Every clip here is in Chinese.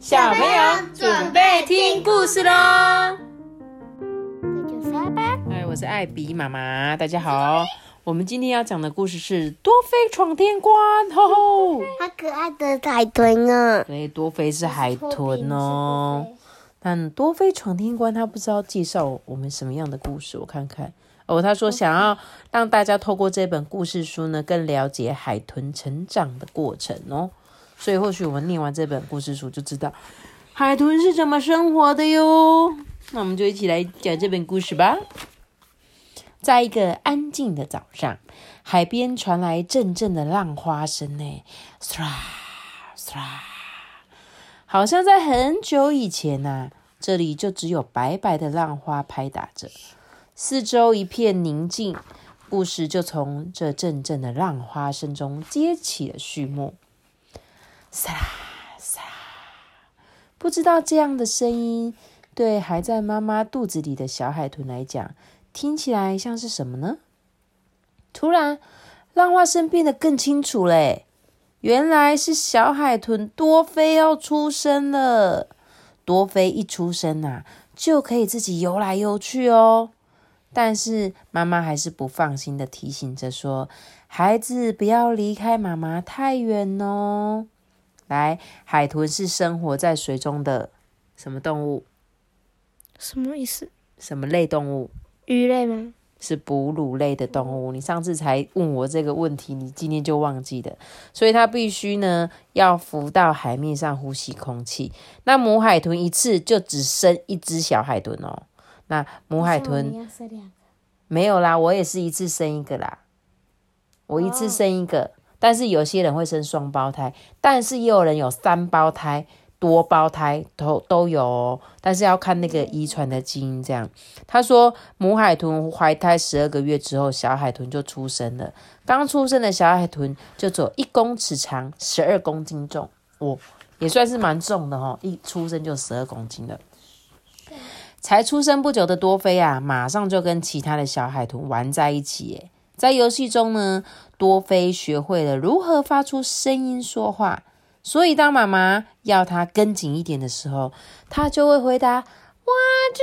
小朋友准备听故事喽！那就是阿爸。哎，我是艾比妈妈，大家好。我们今天要讲的故事是多菲闯天关，吼吼！好可爱的海豚啊！对，多菲是海豚哦。但多菲闯天关，他不知道介绍我们什么样的故事，我看看。哦，他说想要让大家透过这本故事书呢，更了解海豚成长的过程哦。所以或许我们念完这本故事书，就知道海豚是怎么生活的哟。那我们就一起来讲这本故事吧。在一个安静的早上，海边传来阵阵的浪花声，呢，唰唰，好像在很久以前呐，这里就只有白白的浪花拍打着，四周一片宁静。故事就从这阵阵的浪花声中接起了序幕。沙啦沙，不知道这样的声音对还在妈妈肚子里的小海豚来讲，听起来像是什么呢？突然，浪花声变得更清楚嘞，原来是小海豚多菲要出生了。多菲一出生呐，就可以自己游来游去哦。但是妈妈还是不放心的提醒着说：“孩子不要离开妈妈太远哦。”来，海豚是生活在水中的什么动物？什么意思？什么类动物？鱼类吗？是哺乳类的动物。你上次才问我这个问题，你今天就忘记了。所以它必须呢要浮到海面上呼吸空气。那母海豚一次就只生一只小海豚哦。那母海豚没有啦，我也是一次生一个啦，我一次生一个。但是有些人会生双胞胎，但是也有人有三胞胎、多胞胎都都有哦。但是要看那个遗传的基因。这样，他说母海豚怀胎十二个月之后，小海豚就出生了。刚出生的小海豚就只有一公尺长，十二公斤重，哦，也算是蛮重的哦。一出生就十二公斤了。才出生不久的多菲啊，马上就跟其他的小海豚玩在一起。在游戏中呢，多菲学会了如何发出声音说话，所以当妈妈要他跟紧一点的时候，他就会回答：“我知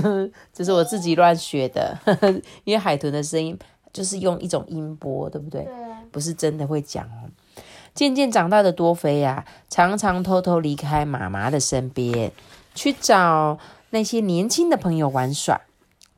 道啦。”这是我自己乱学的，因为海豚的声音就是用一种音波，对不对？对，不是真的会讲哦。渐渐长大的多菲呀，常常偷偷离开妈妈的身边，去找那些年轻的朋友玩耍。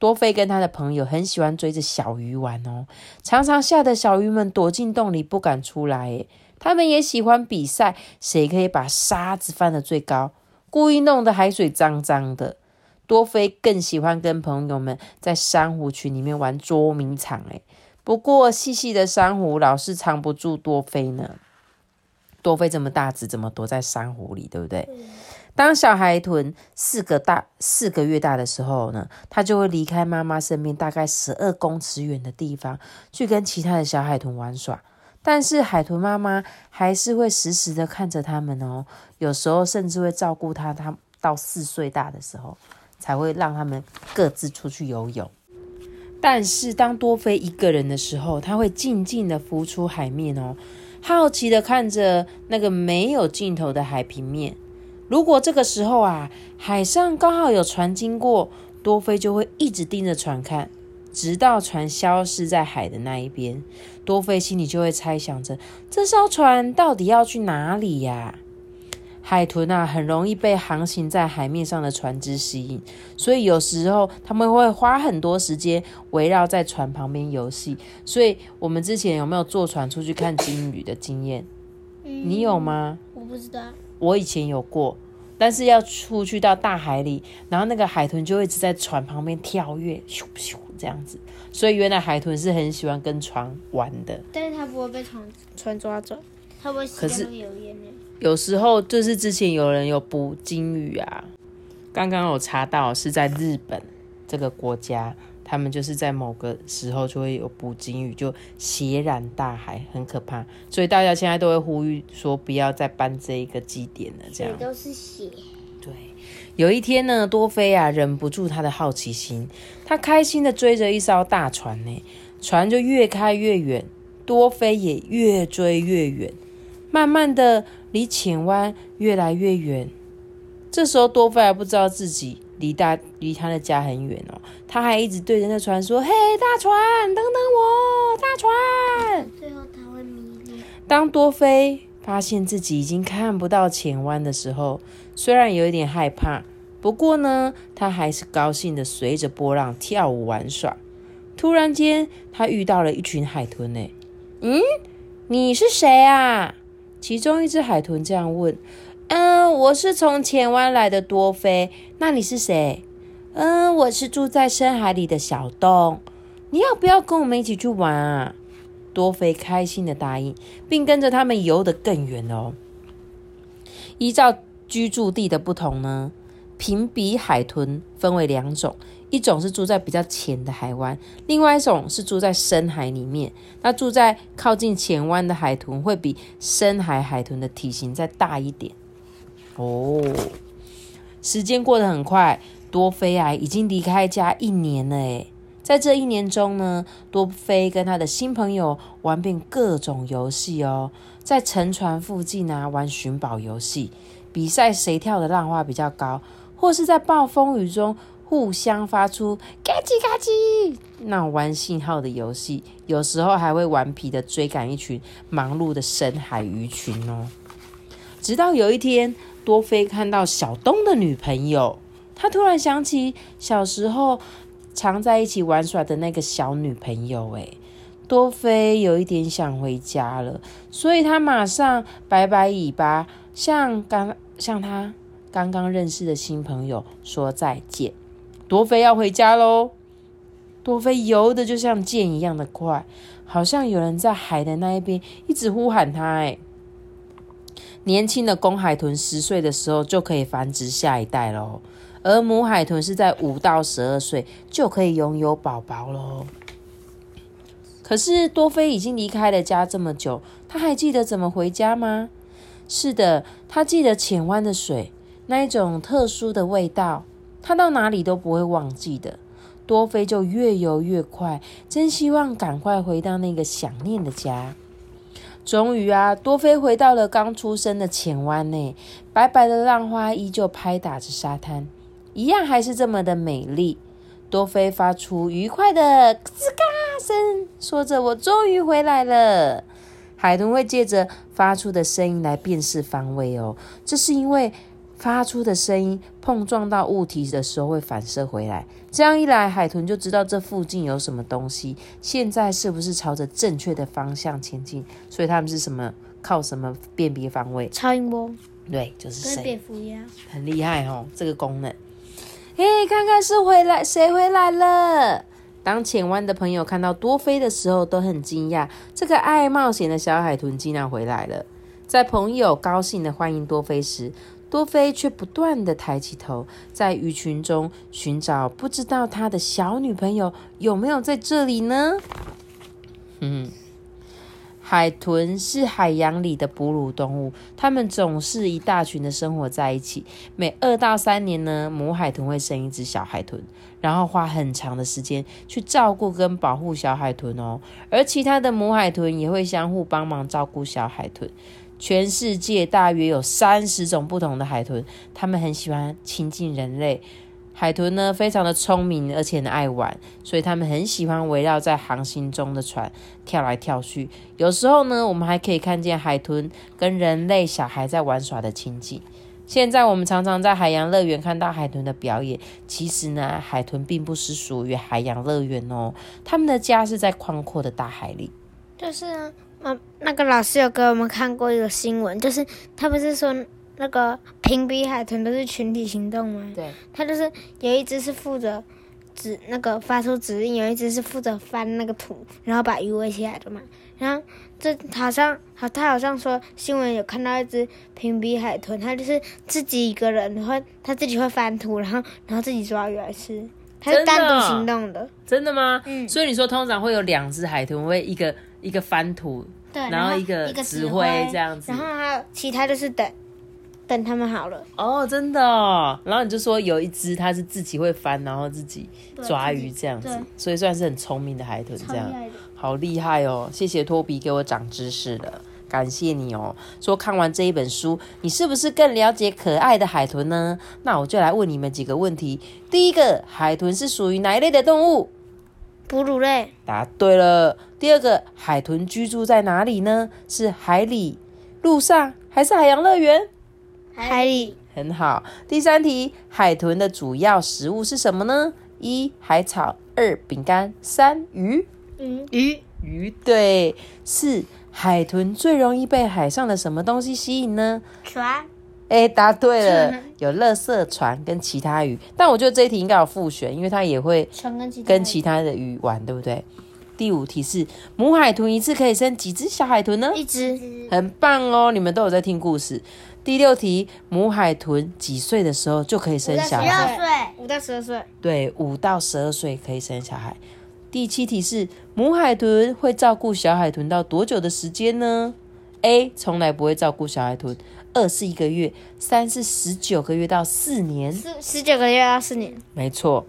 多菲跟他的朋友很喜欢追着小鱼玩哦，常常吓得小鱼们躲进洞里不敢出来。他们也喜欢比赛，谁可以把沙子翻得最高，故意弄得海水脏脏的。多菲更喜欢跟朋友们在珊瑚群里面玩捉迷藏。诶不过细细的珊瑚老是藏不住多菲呢。多菲这么大只，怎么躲在珊瑚里？对不对？当小海豚四个大四个月大的时候呢，它就会离开妈妈身边，大概十二公尺远的地方去跟其他的小海豚玩耍。但是海豚妈妈还是会时时的看着它们哦，有时候甚至会照顾它，它到四岁大的时候才会让它们各自出去游泳。但是当多菲一个人的时候，它会静静的浮出海面哦，好奇的看着那个没有尽头的海平面。如果这个时候啊，海上刚好有船经过，多菲就会一直盯着船看，直到船消失在海的那一边。多菲心里就会猜想着，这艘船到底要去哪里呀？海豚啊，很容易被航行在海面上的船只吸引，所以有时候他们会花很多时间围绕在船旁边游戏。所以，我们之前有没有坐船出去看鲸鱼的经验？你有吗？我不知道。我以前有过，但是要出去到大海里，然后那个海豚就一直在船旁边跳跃，咻咻这样子。所以原来海豚是很喜欢跟船玩的。但是它不会被船船抓走，它会可是有。有时候就是之前有人有捕鲸鱼啊，刚刚有查到是在日本这个国家。他们就是在某个时候就会有捕鲸鱼，就血染大海，很可怕。所以大家现在都会呼吁说，不要再搬这一个祭点了。这样都是血。对，有一天呢，多菲啊忍不住他的好奇心，他开心的追着一艘大船呢，船就越开越远，多菲也越追越远。慢慢的，离浅湾越来越远。这时候多菲还不知道自己离大离他的家很远哦，他还一直对着那船说：“嘿，大船，等等我，大船。”最后他会迷路。当多菲发现自己已经看不到前湾的时候，虽然有一点害怕，不过呢，他还是高兴的随着波浪跳舞玩耍。突然间，他遇到了一群海豚呢。嗯，你是谁啊？其中一只海豚这样问。嗯，我是从浅湾来的多菲。那你是谁？嗯，我是住在深海里的小东。你要不要跟我们一起去玩啊？多菲开心的答应，并跟着他们游得更远哦。依照居住地的不同呢，平鼻海豚分为两种，一种是住在比较浅的海湾，另外一种是住在深海里面。那住在靠近浅湾的海豚会比深海海豚的体型再大一点。哦，时间过得很快，多菲啊已经离开家一年了诶。在这一年中呢，多菲跟他的新朋友玩遍各种游戏哦，在沉船附近啊玩寻宝游戏，比赛谁跳的浪花比较高，或是在暴风雨中互相发出嘎叽嘎叽那玩信号的游戏，有时候还会顽皮的追赶一群忙碌的深海鱼群哦。直到有一天。多菲看到小东的女朋友，他突然想起小时候常在一起玩耍的那个小女朋友。哎，多菲有一点想回家了，所以他马上摆摆尾巴，向刚向他刚刚认识的新朋友说再见。多菲要回家喽！多菲游的就像箭一样的快，好像有人在海的那一边一直呼喊他。哎。年轻的公海豚十岁的时候就可以繁殖下一代喽，而母海豚是在五到十二岁就可以拥有宝宝喽。可是多菲已经离开了家这么久，他还记得怎么回家吗？是的，他记得浅湾的水那一种特殊的味道，他到哪里都不会忘记的。多菲就越游越快，真希望赶快回到那个想念的家。终于啊，多菲回到了刚出生的浅湾内，白白的浪花依旧拍打着沙滩，一样还是这么的美丽。多菲发出愉快的吱嘎声，说着：“我终于回来了。”海豚会借着发出的声音来辨识方位哦，这是因为。发出的声音碰撞到物体的时候会反射回来，这样一来，海豚就知道这附近有什么东西，现在是不是朝着正确的方向前进？所以他们是什么？靠什么辨别方位？超音波。对，就是跟蝙蝠一样，很厉害哦，这个功能。嘿，看看是回来谁回来了？当浅湾的朋友看到多菲的时候，都很惊讶，这个爱冒险的小海豚竟然回来了。在朋友高兴的欢迎多菲时，多菲却不断的抬起头，在鱼群中寻找，不知道他的小女朋友有没有在这里呢？嗯，海豚是海洋里的哺乳动物，它们总是一大群的生活在一起。每二到三年呢，母海豚会生一只小海豚，然后花很长的时间去照顾跟保护小海豚哦。而其他的母海豚也会相互帮忙照顾小海豚。全世界大约有三十种不同的海豚，它们很喜欢亲近人类。海豚呢，非常的聪明，而且呢爱玩，所以它们很喜欢围绕在航行中的船跳来跳去。有时候呢，我们还可以看见海豚跟人类小孩在玩耍的情景。现在我们常常在海洋乐园看到海豚的表演。其实呢，海豚并不是属于海洋乐园哦，它们的家是在宽阔的大海里。就是啊。那那个老师有给我们看过一个新闻，就是他不是说那个平鼻海豚都是群体行动吗？对，他就是有一只是负责指那个发出指令，有一只是负责翻那个土，然后把鱼围起来的嘛。然后这好像好，他好像说新闻有看到一只平鼻海豚，它就是自己一个人，然后它自己会翻土，然后然后自己抓鱼来吃，它是单独行动的。真的吗？嗯。所以你说通常会有两只海豚会一个。一个翻土，对，然后一个指挥这样子，然后还有其他就是等，等他们好了。哦，真的哦。然后你就说有一只它是自己会翻，然后自己抓鱼这样子，所以算是很聪明的海豚这样，好厉害哦！谢谢托比给我长知识了。感谢你哦。说看完这一本书，你是不是更了解可爱的海豚呢？那我就来问你们几个问题。第一个，海豚是属于哪一类的动物？哺乳类，答对了。第二个，海豚居住在哪里呢？是海里、路上还是海洋乐园？海里，很好。第三题，海豚的主要食物是什么呢？一海草，二饼干，三鱼。鱼鱼鱼对。四海豚最容易被海上的什么东西吸引呢？船，哎，答对了，有乐色船跟其他鱼。但我觉得这一题应该有复选，因为它也会跟其他跟其他的鱼玩，对不对？第五题是母海豚一次可以生几只小海豚呢？一只很棒哦，你们都有在听故事。第六题，母海豚几岁的时候就可以生小十二孩？岁，五到十二岁，对，五到十二岁可以生小孩。第七题是母海豚会照顾小海豚到多久的时间呢？A 从来不会照顾小海豚，二是一个月，三是十九个月到四年。十十九个月到四年，没错。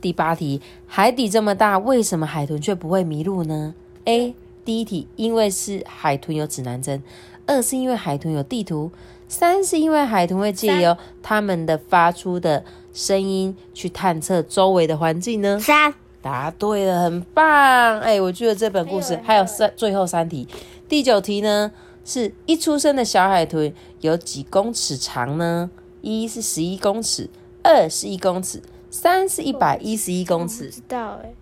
第八题，海底这么大，为什么海豚却不会迷路呢？A. 第一题，因为是海豚有指南针；二是因为海豚有地图；三是因为海豚会借由它们的发出的声音去探测周围的环境呢？三答对了，很棒！哎，我觉得这本故事还有三最后三题。第九题呢，是一出生的小海豚有几公尺长呢？一是十一公尺，二是一公尺，三是一百一十一公尺。知道哎，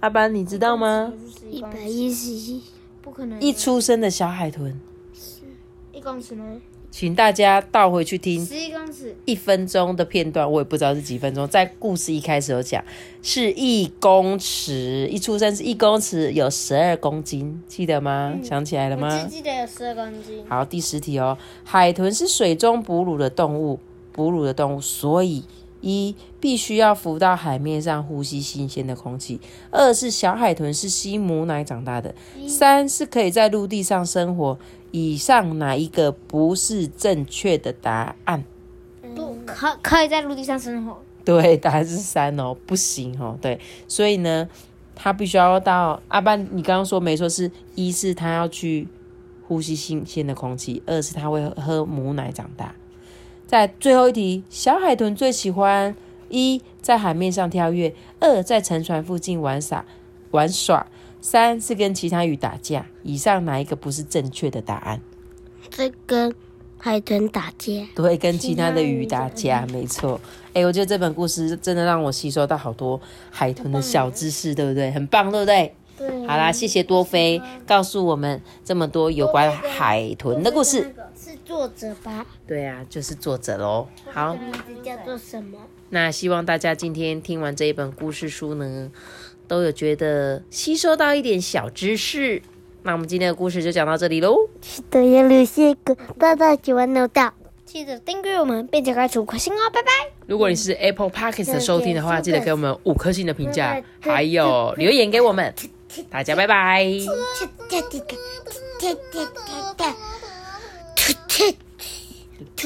阿班，你知道吗？一百一十一，不可能，一出生的小海豚，是一公尺呢？请大家倒回去听十一公尺，一分钟的片段，我也不知道是几分钟。在故事一开始有讲是一公尺，一出生是一公尺，有十二公斤，记得吗？想起来了我吗只？记得有十二公斤，好，第十题哦。海豚是水中哺乳的动物，哺乳的动物，所以一必须要浮到海面上呼吸新鲜的空气；二是小海豚是吸母奶长大的；三是可以在陆地上生活。以上哪一个不是正确的答案？不可可以在陆地上生活，对，答案是三哦，不行哦，对，所以呢，他必须要到阿班，你刚刚说没错，是一是他要去呼吸新鲜的空气，二是他会喝母奶长大。在最后一题，小海豚最喜欢一在海面上跳跃，二在沉船附近玩耍玩耍，三是跟其他鱼打架。以上哪一个不是正确的答案？这跟海豚打架，对，跟其他的鱼打架，没错。哎、我觉得这本故事真的让我吸收到好多海豚的小知识，对不对？很棒，对不对？对好啦，谢谢多菲告诉我们这么多有关海豚的故事。是作者吧？对啊，就是作者喽。好，名字叫做什么？那希望大家今天听完这一本故事书呢，都有觉得吸收到一点小知识。那我们今天的故事就讲到这里喽。记得要留下一个大大喜欢的到，记得订阅我们，并且开出颗星哦，拜拜。如果你是 Apple Podcast 的收听的话，记得给我们五颗星的评价，还有留言给我们。大家拜拜。